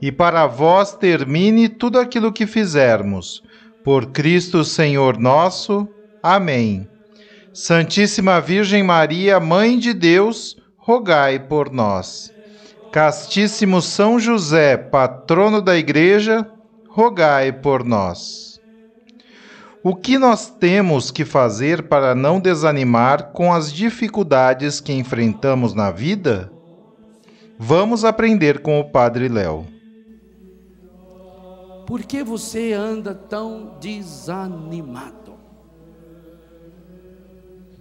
e para vós termine tudo aquilo que fizermos. Por Cristo Senhor nosso. Amém. Santíssima Virgem Maria, Mãe de Deus, rogai por nós. Castíssimo São José, patrono da Igreja, rogai por nós. O que nós temos que fazer para não desanimar com as dificuldades que enfrentamos na vida? Vamos aprender com o Padre Léo. Por que você anda tão desanimado?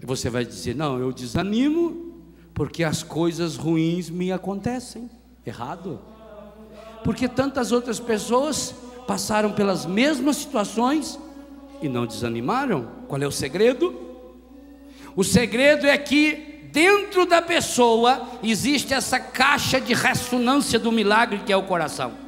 Você vai dizer: Não, eu desanimo porque as coisas ruins me acontecem. Errado. Porque tantas outras pessoas passaram pelas mesmas situações e não desanimaram. Qual é o segredo? O segredo é que dentro da pessoa existe essa caixa de ressonância do milagre que é o coração.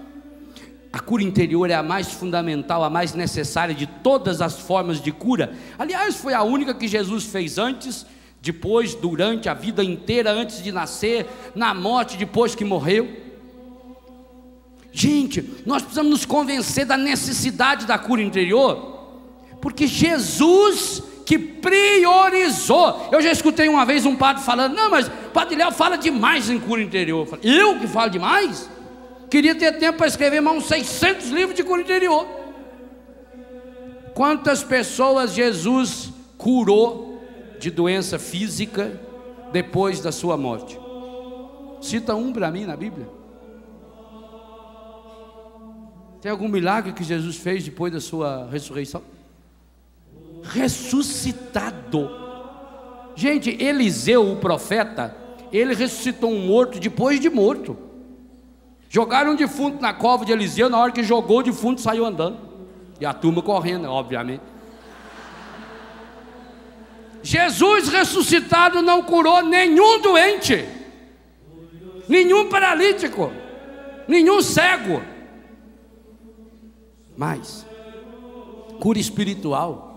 A cura interior é a mais fundamental, a mais necessária de todas as formas de cura. Aliás, foi a única que Jesus fez antes, depois, durante a vida inteira, antes de nascer, na morte, depois que morreu. Gente, nós precisamos nos convencer da necessidade da cura interior, porque Jesus que priorizou. Eu já escutei uma vez um padre falando: Não, mas Padre Léo fala demais em cura interior. Eu, eu que falo demais? Queria ter tempo para escrever mais uns 600 livros de cura interior. Quantas pessoas Jesus curou de doença física depois da sua morte? Cita um para mim na Bíblia. Tem algum milagre que Jesus fez depois da sua ressurreição? Ressuscitado. Gente, Eliseu, o profeta, ele ressuscitou um morto depois de morto. Jogaram um defunto na cova de Eliseu, na hora que jogou o defunto saiu andando. E a turma correndo, obviamente. Jesus ressuscitado não curou nenhum doente, nenhum paralítico, nenhum cego. Mas, cura espiritual.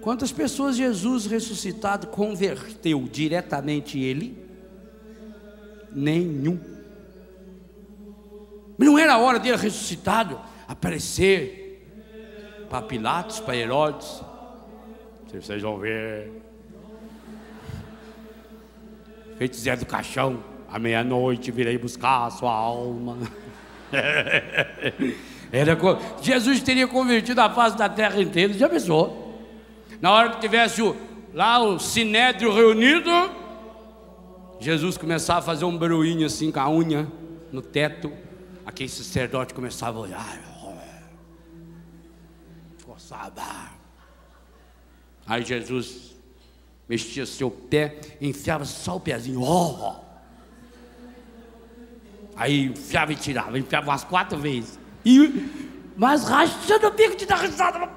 Quantas pessoas Jesus ressuscitado converteu diretamente ele? Nenhum. Não era a hora dele ressuscitado aparecer para Pilatos, para Herodes. Vocês vão ver. Feito Zé do Caixão, à meia-noite virei buscar a sua alma. Era, Jesus teria convertido a face da terra inteira, já pensou? Na hora que tivesse o, lá o sinédrio reunido, Jesus começava a fazer um barulhinho assim com a unha no teto aquele sacerdote começava a olhar, coçava. Aí Jesus mexia seu pé, enfiava só o pezinho, oh. Aí enfiava e tirava, enfiava umas quatro vezes. E, mas rachando o bico de dar risada.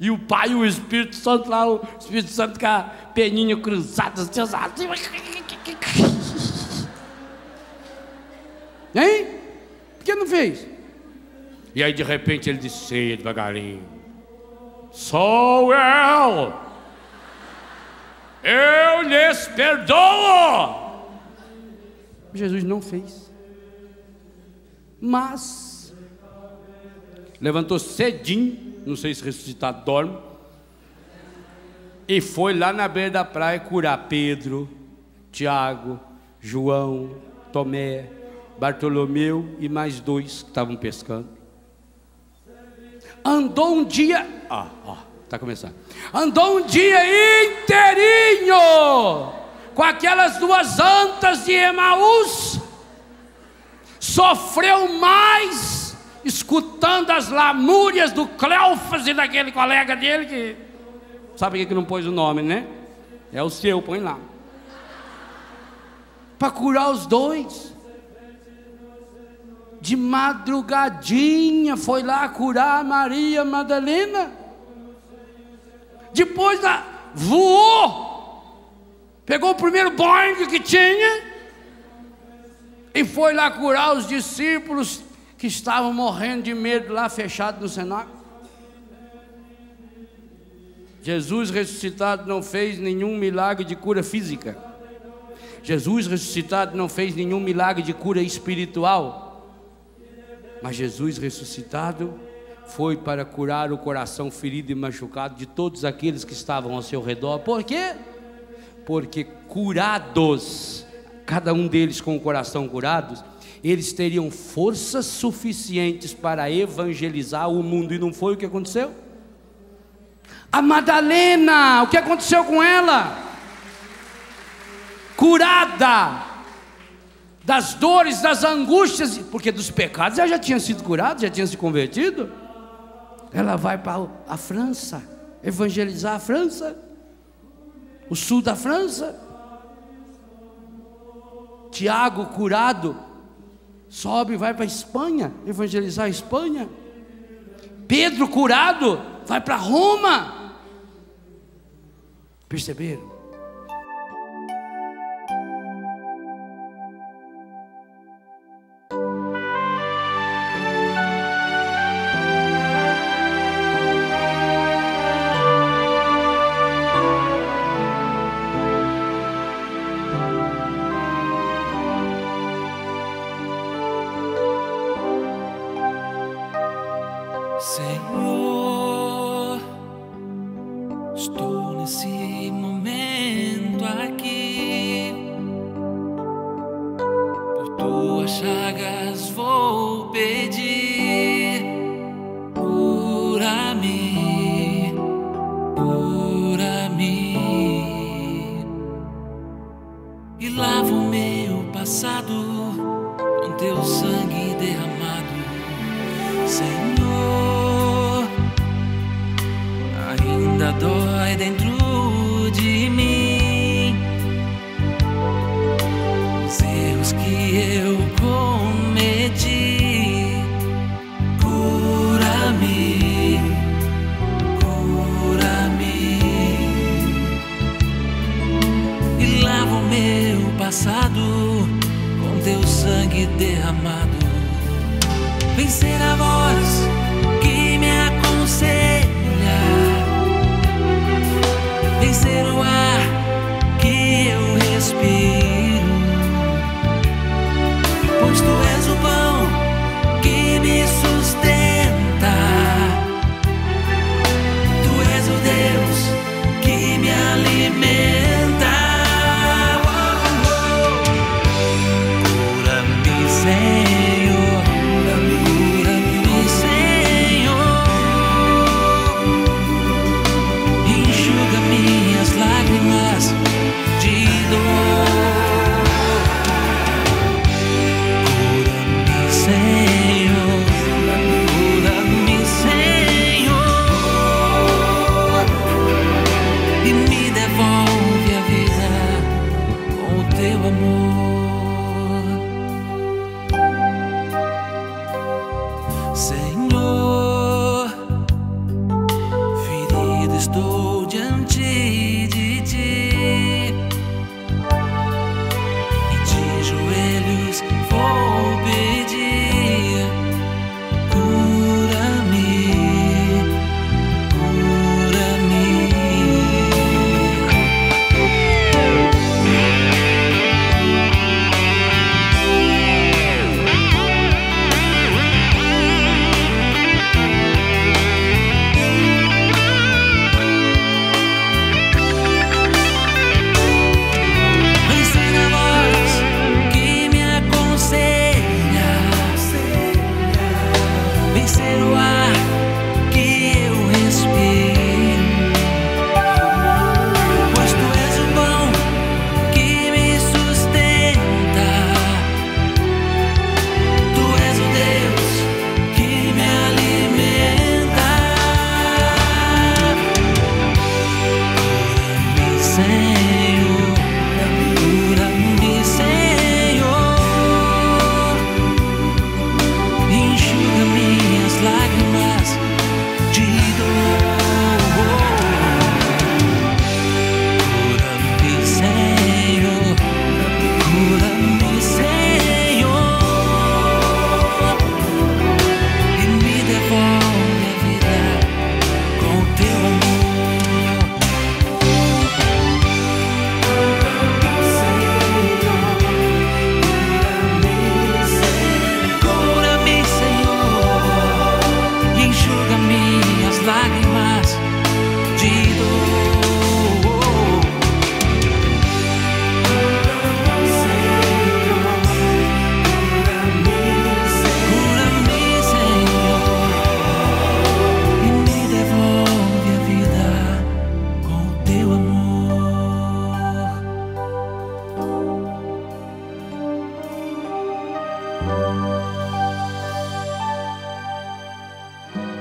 E o Pai e o Espírito Santo lá, o Espírito Santo com a peninha cruzada, assim, Hein? Por que não fez? E aí de repente ele disse devagarinho: Sou eu, eu lhes perdoo. Jesus não fez, mas levantou cedinho, não sei se ressuscitado dorme, e foi lá na beira da praia curar Pedro, Tiago, João, Tomé, Bartolomeu e mais dois que estavam pescando. andou um dia. Ó, ó, tá começando. Andou um dia inteirinho com aquelas duas antas de Emaús. Sofreu mais escutando as lamúrias do Cleofas e daquele colega dele que. Sabe que não pôs o nome, né? É o seu, põe lá. Para curar os dois. De madrugadinha foi lá curar Maria Madalena. Depois da, voou, pegou o primeiro Boeing que tinha e foi lá curar os discípulos que estavam morrendo de medo lá fechado no cenáculo. Jesus ressuscitado não fez nenhum milagre de cura física. Jesus ressuscitado não fez nenhum milagre de cura espiritual. Mas Jesus ressuscitado foi para curar o coração ferido e machucado de todos aqueles que estavam ao seu redor. Por quê? Porque curados, cada um deles com o coração curado, eles teriam forças suficientes para evangelizar o mundo. E não foi o que aconteceu? A Madalena, o que aconteceu com ela? Curada das dores, das angústias, porque dos pecados ela já tinha sido curada, já tinha se convertido. Ela vai para a França, evangelizar a França, o sul da França. Tiago, curado, sobe e vai para a Espanha, evangelizar a Espanha. Pedro, curado, vai para Roma. Perceberam? Teu sangue derramado. Senhor, ainda dói dentro de mim os erros que eu cometi. Cura-me, cura-me e lava o meu passado sangue derramado. Vencer a voz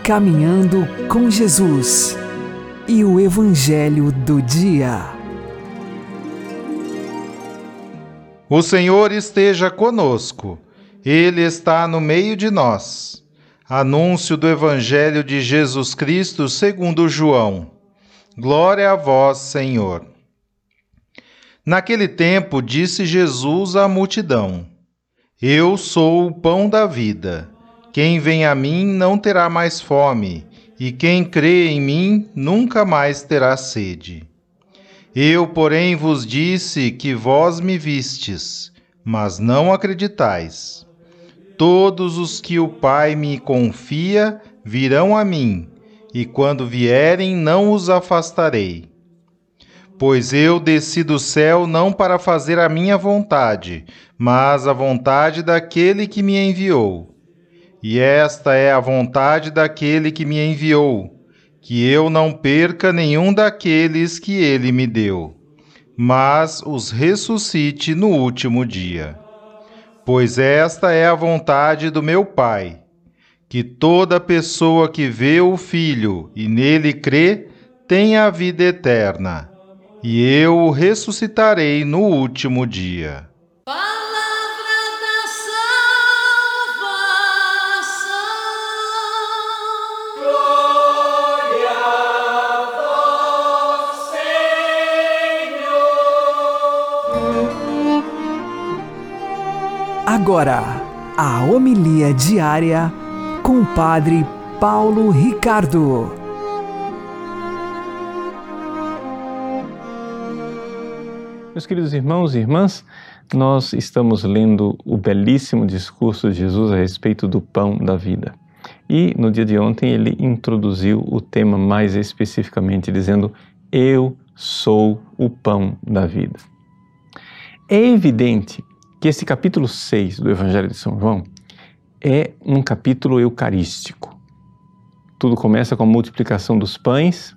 Caminhando com Jesus e o Evangelho do Dia. O Senhor esteja conosco, Ele está no meio de nós. Anúncio do Evangelho de Jesus Cristo segundo João. Glória a vós, Senhor. Naquele tempo disse Jesus à multidão: Eu sou o pão da vida. Quem vem a mim não terá mais fome, e quem crê em mim nunca mais terá sede. Eu, porém, vos disse que vós me vistes, mas não acreditais. Todos os que o Pai me confia virão a mim, e quando vierem, não os afastarei. Pois eu desci do céu não para fazer a minha vontade, mas a vontade daquele que me enviou. E esta é a vontade daquele que me enviou, que eu não perca nenhum daqueles que ele me deu, mas os ressuscite no último dia. Pois esta é a vontade do meu Pai, que toda pessoa que vê o Filho e nele crê tenha a vida eterna, e eu o ressuscitarei no último dia. Agora, a homilia diária com o Padre Paulo Ricardo. Meus queridos irmãos e irmãs, nós estamos lendo o belíssimo discurso de Jesus a respeito do pão da vida. E no dia de ontem ele introduziu o tema mais especificamente, dizendo: Eu sou o pão da vida. É evidente que esse capítulo 6 do Evangelho de São João é um capítulo eucarístico. Tudo começa com a multiplicação dos pães,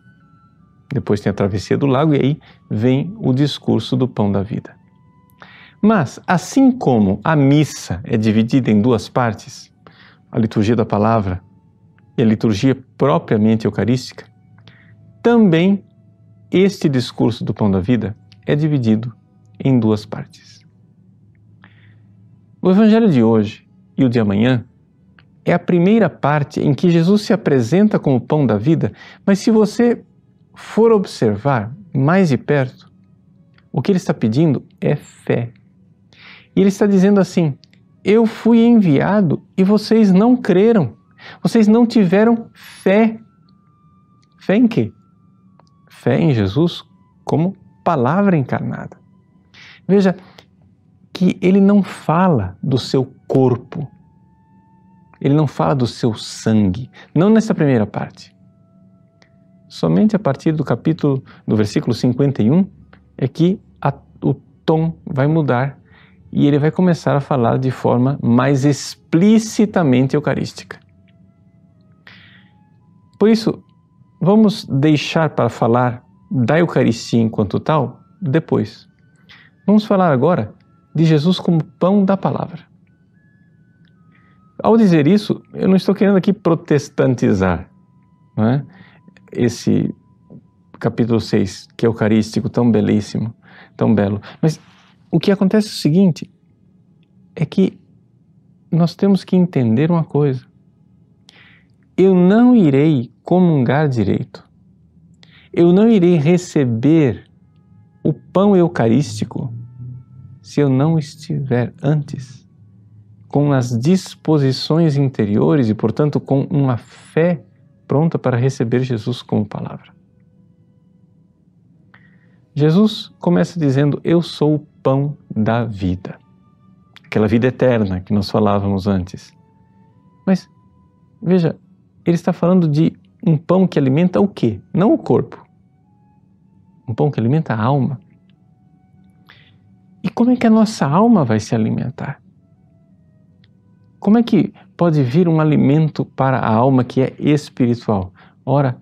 depois tem a travessia do lago e aí vem o discurso do pão da vida. Mas, assim como a missa é dividida em duas partes, a liturgia da palavra e a liturgia propriamente eucarística, também este discurso do pão da vida é dividido em duas partes. O Evangelho de hoje e o de amanhã é a primeira parte em que Jesus se apresenta como o pão da vida, mas se você for observar mais de perto, o que ele está pedindo é fé. E ele está dizendo assim: Eu fui enviado e vocês não creram, vocês não tiveram fé. Fé em quê? Fé em Jesus como palavra encarnada. Veja, que ele não fala do seu corpo, ele não fala do seu sangue, não nessa primeira parte. Somente a partir do capítulo, do versículo 51, é que a, o tom vai mudar e ele vai começar a falar de forma mais explicitamente eucarística. Por isso, vamos deixar para falar da Eucaristia enquanto tal depois. Vamos falar agora de Jesus como pão da palavra. Ao dizer isso, eu não estou querendo aqui protestantizar é? esse capítulo 6, que é eucarístico, tão belíssimo, tão belo. Mas o que acontece é o seguinte: é que nós temos que entender uma coisa. Eu não irei comungar direito. Eu não irei receber o pão eucarístico se eu não estiver antes com as disposições interiores e, portanto, com uma fé pronta para receber Jesus como palavra. Jesus começa dizendo: Eu sou o pão da vida. Aquela vida eterna que nós falávamos antes. Mas, veja, ele está falando de um pão que alimenta o quê? Não o corpo. Um pão que alimenta a alma. E como é que a nossa alma vai se alimentar? Como é que pode vir um alimento para a alma que é espiritual? Ora,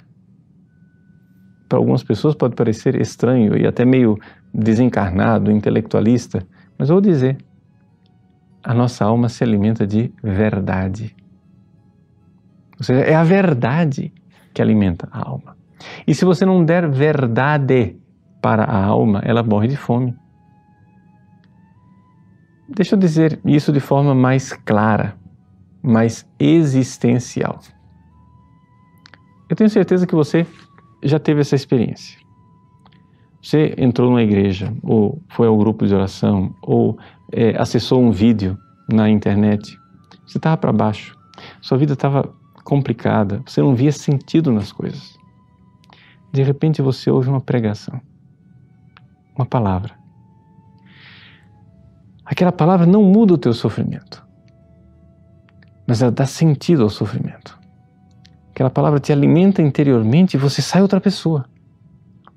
para algumas pessoas pode parecer estranho e até meio desencarnado, intelectualista, mas vou dizer, a nossa alma se alimenta de verdade. Ou seja, é a verdade que alimenta a alma. E se você não der verdade para a alma, ela morre de fome. Deixa eu dizer isso de forma mais clara, mais existencial. Eu tenho certeza que você já teve essa experiência. Você entrou numa igreja, ou foi ao grupo de oração, ou é, acessou um vídeo na internet. Você estava para baixo, sua vida estava complicada, você não via sentido nas coisas. De repente você ouve uma pregação, uma palavra. Aquela palavra não muda o teu sofrimento, mas ela dá sentido ao sofrimento. Aquela palavra te alimenta interiormente e você sai outra pessoa.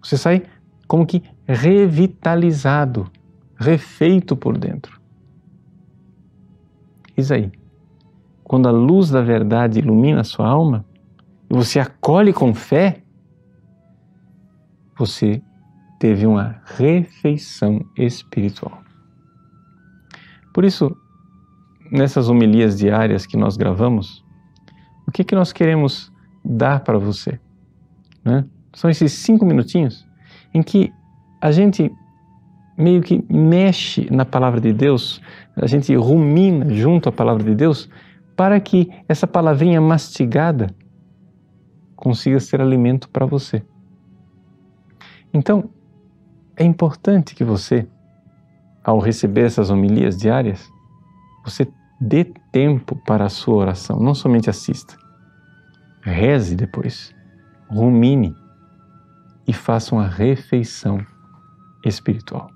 Você sai como que revitalizado, refeito por dentro. Isaí, quando a luz da verdade ilumina a sua alma e você acolhe com fé, você teve uma refeição espiritual. Por isso, nessas homilias diárias que nós gravamos, o que, que nós queremos dar para você? Né? São esses cinco minutinhos em que a gente meio que mexe na palavra de Deus, a gente rumina junto à palavra de Deus, para que essa palavrinha mastigada consiga ser alimento para você. Então, é importante que você, ao receber essas homilias diárias, você dê tempo para a sua oração, não somente assista. Reze depois, rumine e faça uma refeição espiritual.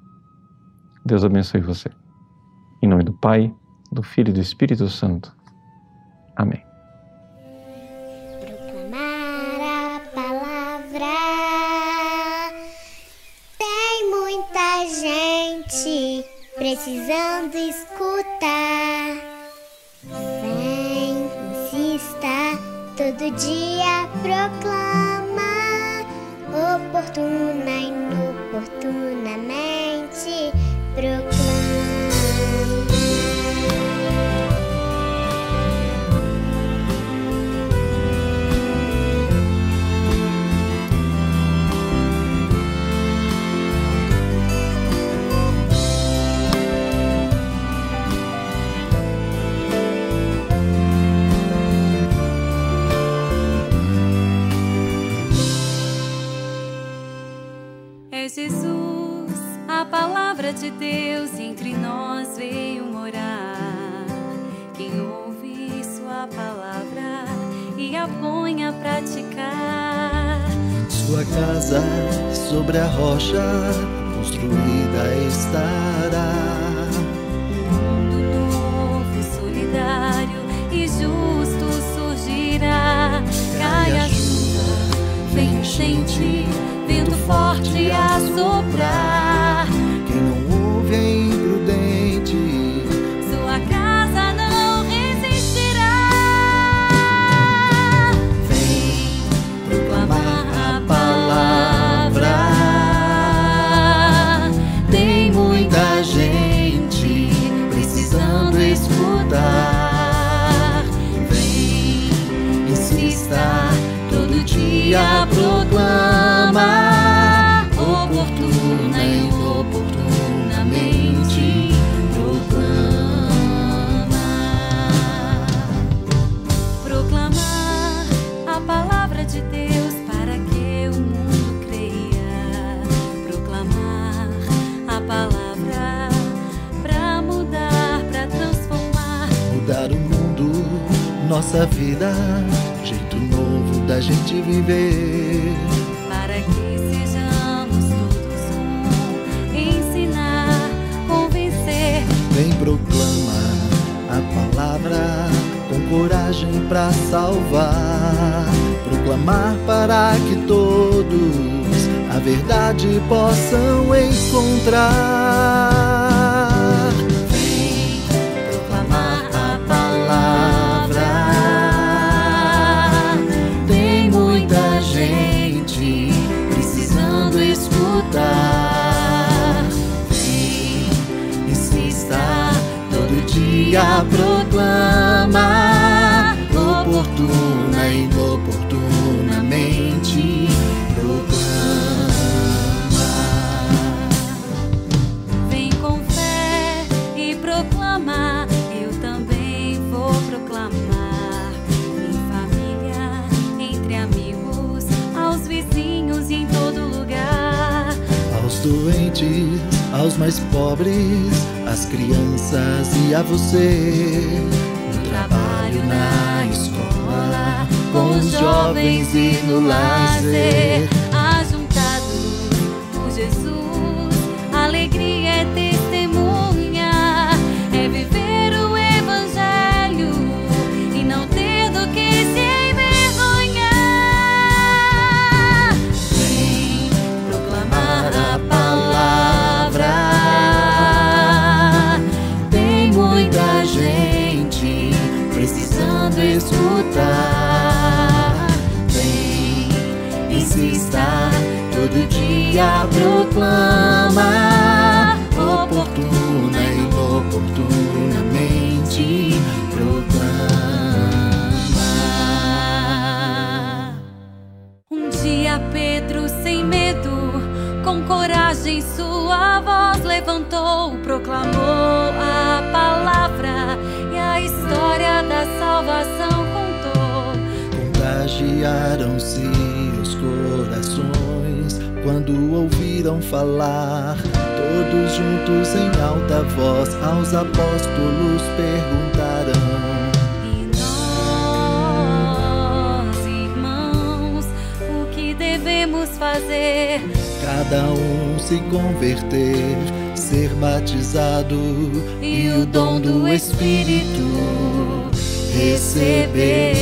Deus abençoe você. Em nome do Pai, do Filho e do Espírito Santo. Amém. Precisando escutar. Vem, insista, todo dia proclama. Oportuna inoportunamente proclama. Palavra de Deus entre nós veio morar. Quem ouve Sua palavra e a põe a praticar. Sua casa sobre a rocha construída estará. Mundo novo, solidário e justo surgirá. Cai a chuva, vem enchente, vento forte a soprar. Nossa vida, jeito novo da gente viver. Para que sejamos todos um, ensinar, convencer. Vem proclama a palavra com coragem pra salvar. Proclamar para que todos a verdade possam encontrar. proclama, oportuna e inoportuna doentes, aos mais pobres, às crianças e a você. No trabalho, na escola, com os jovens e no lazer. Ajuntados por Jesus, alegria é testemunha, é viver proclama. Oportuna e inoportunamente proclama. Um dia Pedro, sem medo, com coragem, sua voz levantou, proclamou a palavra e a história da salvação contou. Contagiaram-se quando ouviram falar. Todos juntos em alta voz aos apóstolos perguntaram. E nós, irmãos, o que devemos fazer? Cada um se converter, ser batizado E o dom do Espírito receber.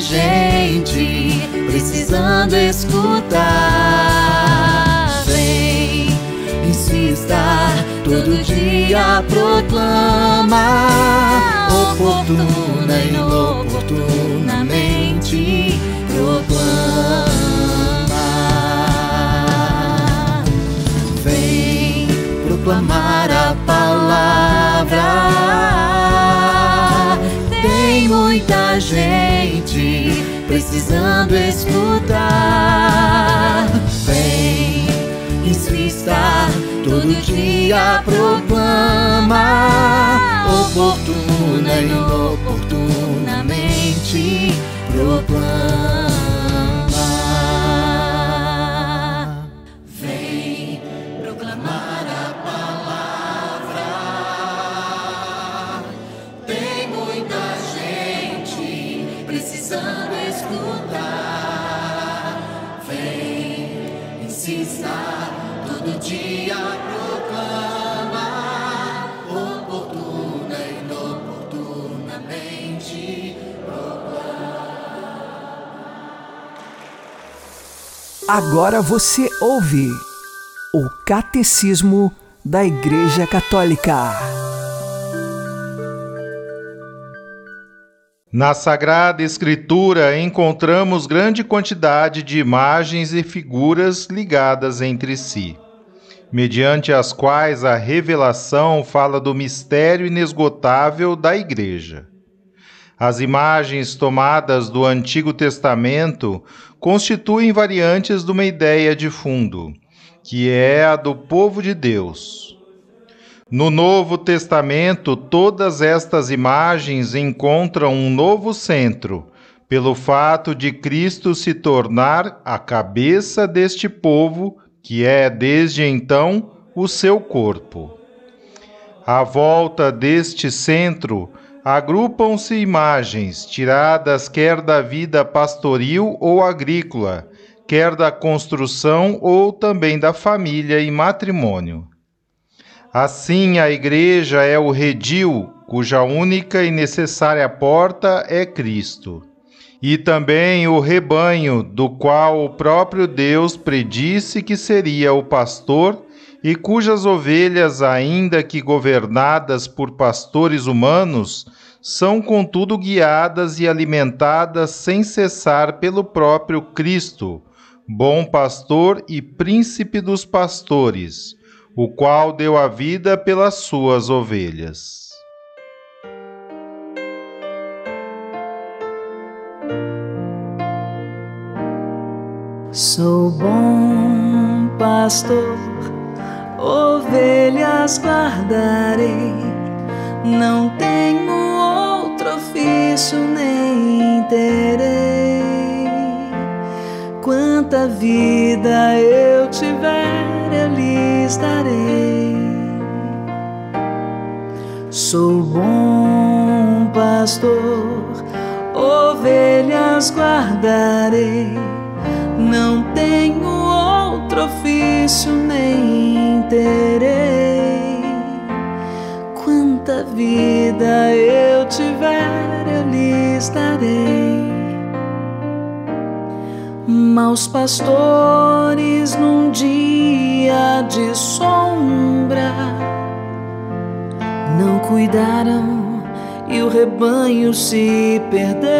Gente precisando escutar. Vem, Insista, todo dia proclama. Oportuna e inoportunamente proclama. Vem proclamar muita gente precisando escutar. Vem, insista, todo dia proclama. Oportuna e proclama. Agora você ouve o Catecismo da Igreja Católica. Na Sagrada Escritura encontramos grande quantidade de imagens e figuras ligadas entre si, mediante as quais a revelação fala do mistério inesgotável da Igreja. As imagens tomadas do Antigo Testamento constituem variantes de uma ideia de fundo, que é a do povo de Deus. No Novo Testamento, todas estas imagens encontram um novo centro, pelo fato de Cristo se tornar a cabeça deste povo, que é desde então o seu corpo. À volta deste centro, agrupam-se imagens tiradas quer da vida pastoril ou agrícola, quer da construção ou também da família e matrimônio. Assim, a Igreja é o redil, cuja única e necessária porta é Cristo, e também o rebanho, do qual o próprio Deus predisse que seria o pastor e cujas ovelhas, ainda que governadas por pastores humanos, são contudo guiadas e alimentadas sem cessar pelo próprio Cristo, bom pastor e príncipe dos pastores, o qual deu a vida pelas suas ovelhas. Sou bom pastor, ovelhas guardarei, não tenho ofício nem terei. Quanta vida eu tiver, eu lhes darei. Sou bom pastor, ovelhas guardarei. Não tenho outro ofício nem terei. Quanta vida eu tiver, eu lhes darei. Maus pastores num dia de sombra não cuidaram e o rebanho se perdeu.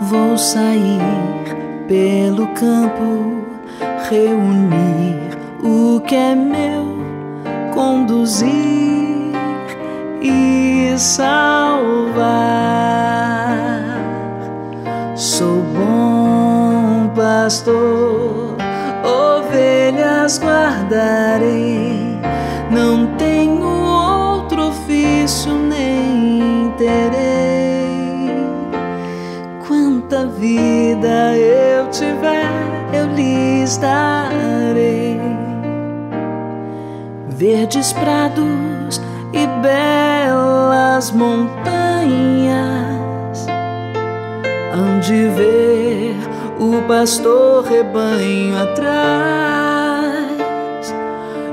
Vou sair pelo campo, reunir o que é meu, conduzir e salvar. Sou bom pastor, ovelhas guardarei, não tenho outro ofício nem terei. Quanta vida eu tiver, darei. Verdes prados e belas montanhas, hão de ver o pastor rebanho atrás.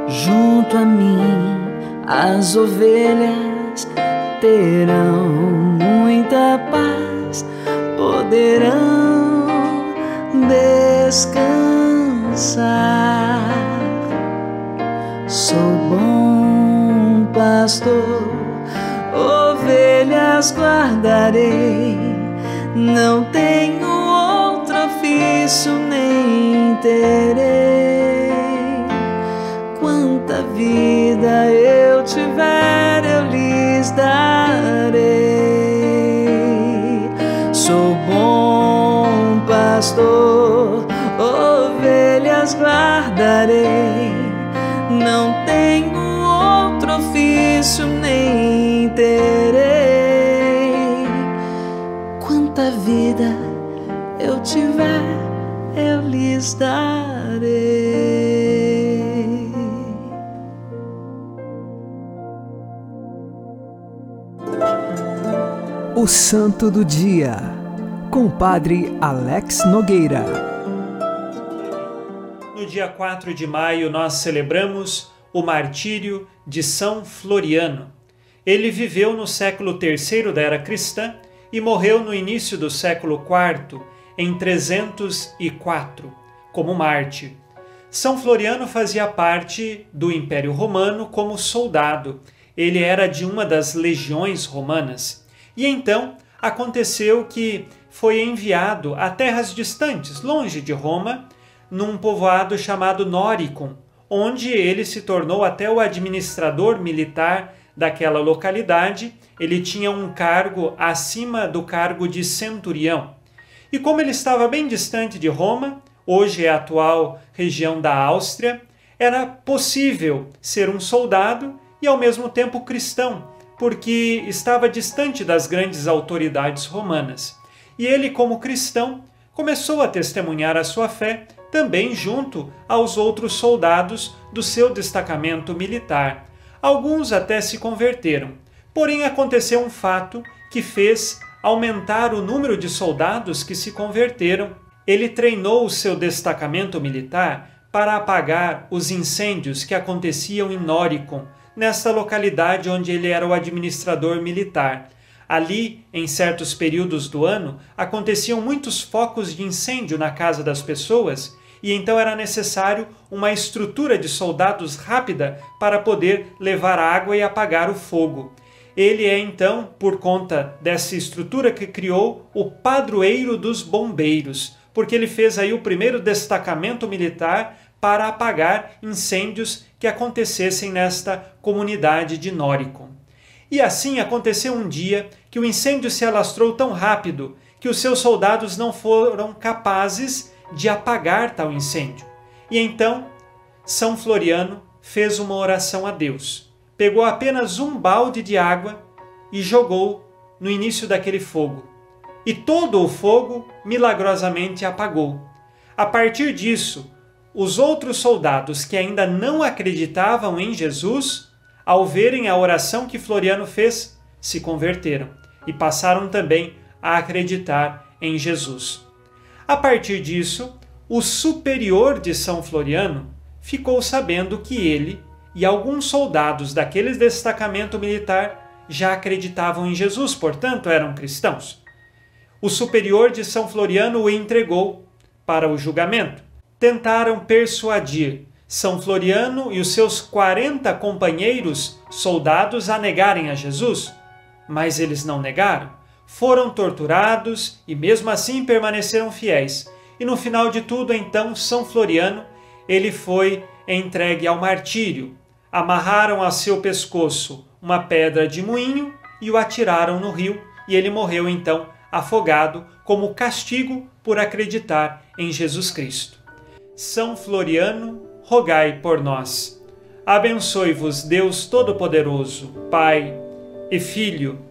Junto a mim, as ovelhas terão muita paz, poderão descansar. Sou bom pastor, ovelhas guardarei, não tenho outro ofício nem terei. Quanta vida eu tiver, eu lhes darei. Sou bom pastor, ovelhas guardarei, não tenho outro ofício nem terei. Quanta vida eu tiver, eu lhes darei. O Santo do Dia, com o Padre Alex Nogueira. No dia 4 de maio, nós celebramos o martírio de São Floriano. Ele viveu no século III da era cristã e morreu no início do século IV, em 304, como mártir. São Floriano fazia parte do Império Romano como soldado. Ele era de uma das legiões romanas. E então aconteceu que foi enviado a terras distantes, longe de Roma, num povoado chamado Noricum, onde ele se tornou até o administrador militar daquela localidade. Ele tinha um cargo acima do cargo de centurião. E como ele estava bem distante de Roma, hoje é a atual região da Áustria, era possível ser um soldado e ao mesmo tempo cristão, porque estava distante das grandes autoridades romanas. E ele, como cristão, começou a testemunhar a sua fé também junto aos outros soldados do seu destacamento militar. Alguns até se converteram. Porém, aconteceu um fato que fez aumentar o número de soldados que se converteram. Ele treinou o seu destacamento militar para apagar os incêndios que aconteciam em Noricum, nesta localidade onde ele era o administrador militar. Ali, em certos períodos do ano, aconteciam muitos focos de incêndio na casa das pessoas e então era necessário uma estrutura de soldados rápida para poder levar água e apagar o fogo. Ele é então, por conta dessa estrutura que criou, o padroeiro dos bombeiros, porque ele fez aí o primeiro destacamento militar para apagar incêndios que acontecessem nesta comunidade de Noricum. E assim aconteceu um dia que o incêndio se alastrou tão rápido que os seus soldados não foram capazes de apagar tal incêndio. E então São Floriano fez uma oração a Deus. Pegou apenas um balde de água e jogou no início daquele fogo. E todo o fogo milagrosamente apagou. A partir disso, os outros soldados que ainda não acreditavam em Jesus, ao verem a oração que Floriano fez, se converteram e passaram também a acreditar em Jesus. A partir disso, o superior de São Floriano ficou sabendo que ele e alguns soldados daquele destacamento militar já acreditavam em Jesus, portanto eram cristãos. O superior de São Floriano o entregou para o julgamento. Tentaram persuadir São Floriano e os seus 40 companheiros soldados a negarem a Jesus, mas eles não negaram. Foram torturados e mesmo assim permaneceram fiéis. E no final de tudo, então, São Floriano, ele foi entregue ao martírio. Amarraram a seu pescoço uma pedra de moinho e o atiraram no rio, e ele morreu então afogado como castigo por acreditar em Jesus Cristo. São Floriano, rogai por nós. Abençoe-vos Deus Todo-Poderoso, Pai e Filho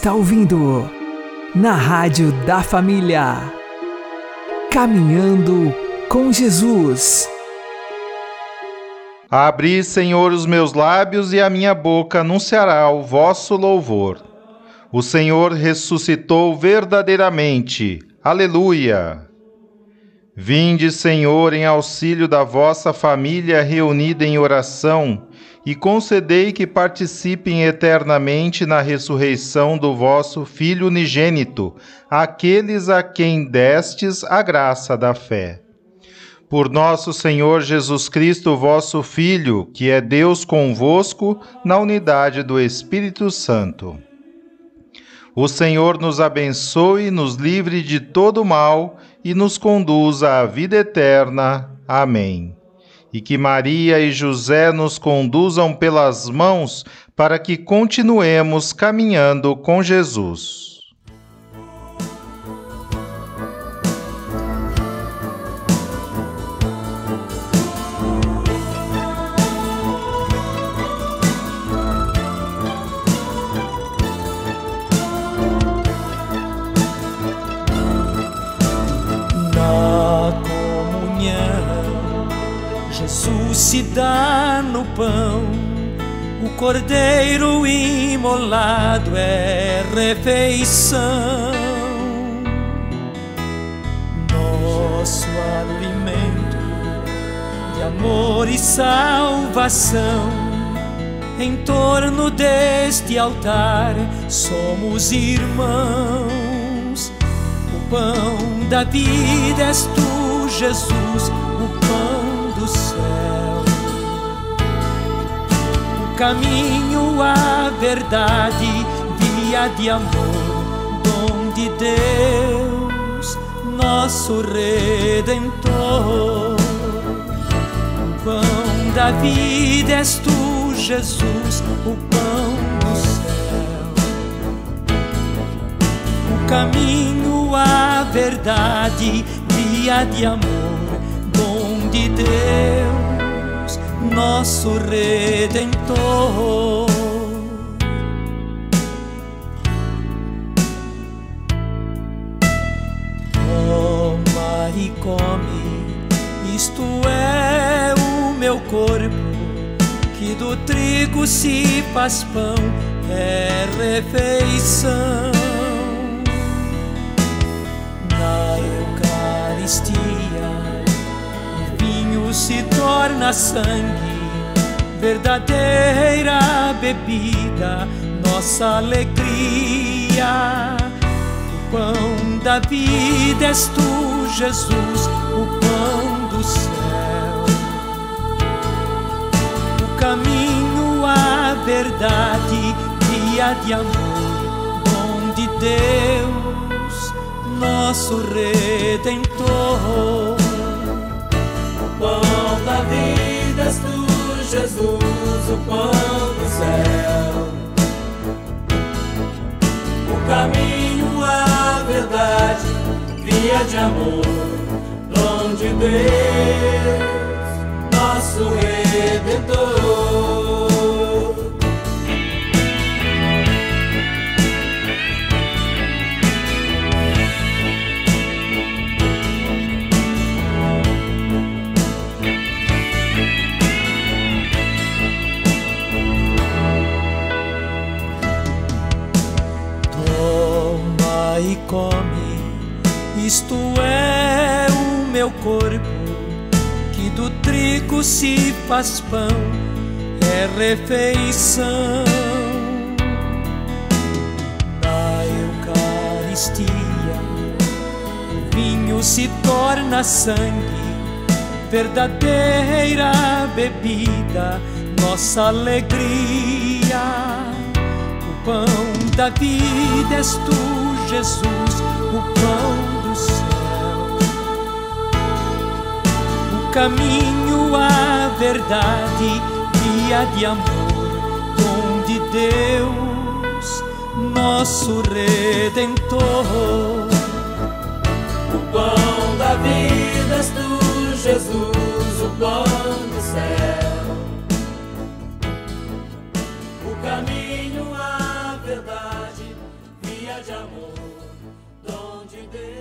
Está ouvindo na Rádio da Família. Caminhando com Jesus. Abri, Senhor, os meus lábios e a minha boca anunciará o vosso louvor. O Senhor ressuscitou verdadeiramente. Aleluia! Vinde, Senhor, em auxílio da vossa família reunida em oração e concedei que participem eternamente na ressurreição do vosso Filho unigênito, aqueles a quem destes a graça da fé. Por nosso Senhor Jesus Cristo, vosso Filho, que é Deus convosco, na unidade do Espírito Santo. O Senhor nos abençoe, nos livre de todo mal e nos conduza à vida eterna. Amém e que Maria e José nos conduzam pelas mãos para que continuemos caminhando com Jesus. Se dá no pão. O cordeiro imolado é refeição. Nosso alimento de amor e salvação. Em torno deste altar somos irmãos. O pão da vida és tu, Jesus, caminho, a verdade, via de amor, dom de Deus, nosso Redentor. O pão da vida és tu, Jesus, o pão do céu. O caminho, a verdade, via de amor, dom de Deus nosso Redentor. Toma e come, isto é o meu corpo, que do trigo se faz pão, é refeição. Na Eucaristia se torna sangue, verdadeira bebida, nossa alegria. O pão da vida és tu, Jesus, o pão do céu. O caminho, a verdade, via de amor, dom de Deus, nosso Redentor pão da vida és tu, Jesus, o pão do céu. O caminho, a verdade, via de amor, dom de Deus, nosso Redentor. Meu corpo, que do trigo se faz pão, é refeição. Na Eucaristia, o vinho se torna sangue, verdadeira bebida, nossa alegria. O pão da vida és tu, Jesus, o pão caminho, à verdade, via de amor, dom de Deus, nosso Redentor. O pão da vida és tu, Jesus, o pão do céu. O caminho, à verdade, via de amor, dom de Deus.